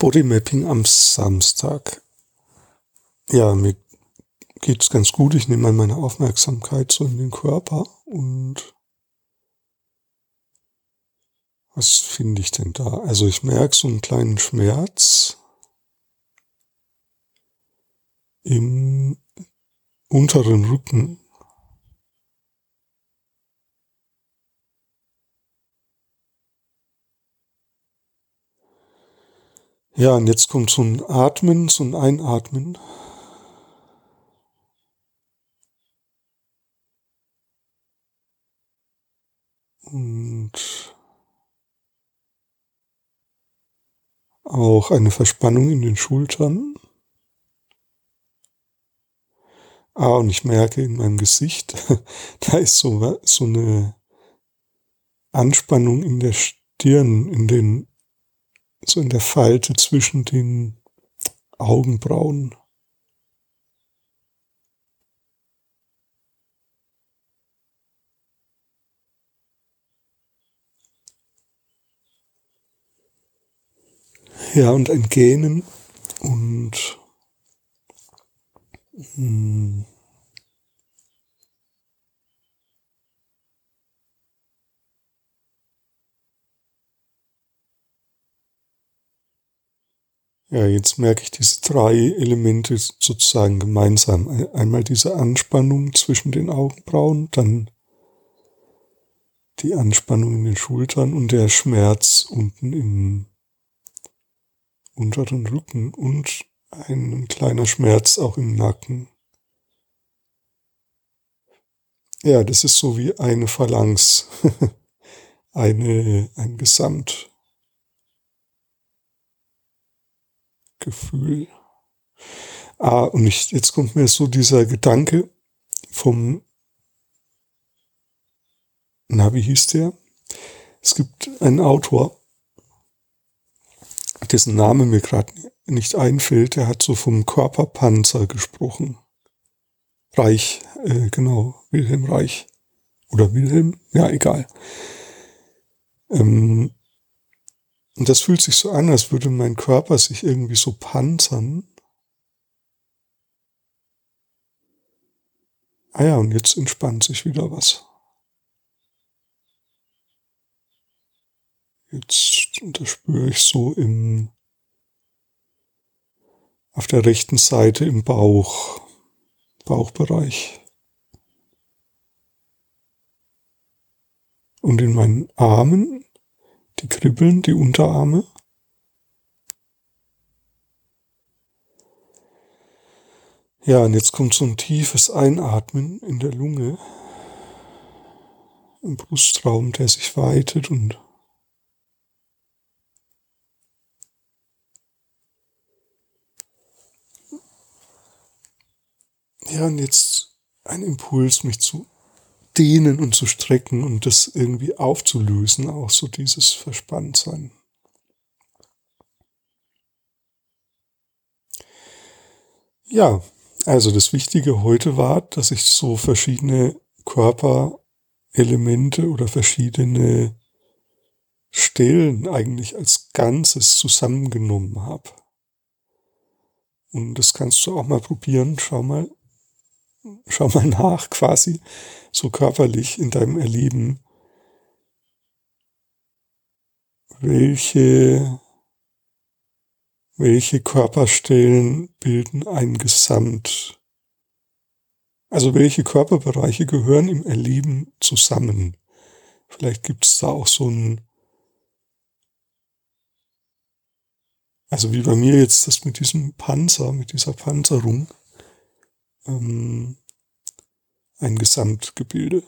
Bodymapping am Samstag. Ja, mir geht's ganz gut. Ich nehme mal meine Aufmerksamkeit so in den Körper und was finde ich denn da? Also ich merke so einen kleinen Schmerz im unteren Rücken. Ja, und jetzt kommt so ein Atmen, so ein Einatmen. Und auch eine Verspannung in den Schultern. Ah, und ich merke in meinem Gesicht, da ist so, so eine Anspannung in der Stirn, in den so in der Falte zwischen den Augenbrauen. Ja, und ein Gähnen und mh, Ja, jetzt merke ich diese drei Elemente sozusagen gemeinsam. Einmal diese Anspannung zwischen den Augenbrauen, dann die Anspannung in den Schultern und der Schmerz unten im unteren Rücken und ein kleiner Schmerz auch im Nacken. Ja, das ist so wie eine Phalanx, eine, ein Gesamt. Gefühl. Ah, und ich, jetzt kommt mir so dieser Gedanke vom, na, wie hieß der? Es gibt einen Autor, dessen Name mir gerade nicht einfällt, der hat so vom Körperpanzer gesprochen. Reich, äh, genau, Wilhelm Reich. Oder Wilhelm? Ja, egal. Ähm, und das fühlt sich so an, als würde mein Körper sich irgendwie so panzern. Ah ja, und jetzt entspannt sich wieder was. Jetzt, das spüre ich so im, auf der rechten Seite im Bauch, Bauchbereich. Und in meinen Armen die kribbeln, die Unterarme. Ja, und jetzt kommt so ein tiefes Einatmen in der Lunge, im Brustraum, der sich weitet und ja, und jetzt ein Impuls, mich zu dehnen und zu strecken und das irgendwie aufzulösen, auch so dieses Verspanntsein. Ja, also das Wichtige heute war, dass ich so verschiedene Körperelemente oder verschiedene Stellen eigentlich als Ganzes zusammengenommen habe. Und das kannst du auch mal probieren. Schau mal, schau mal nach, quasi so körperlich in deinem Erleben, welche, welche Körperstellen bilden ein Gesamt? Also welche Körperbereiche gehören im Erleben zusammen? Vielleicht gibt es da auch so ein, also wie bei mir jetzt das mit diesem Panzer, mit dieser Panzerung ähm, ein Gesamtgebilde.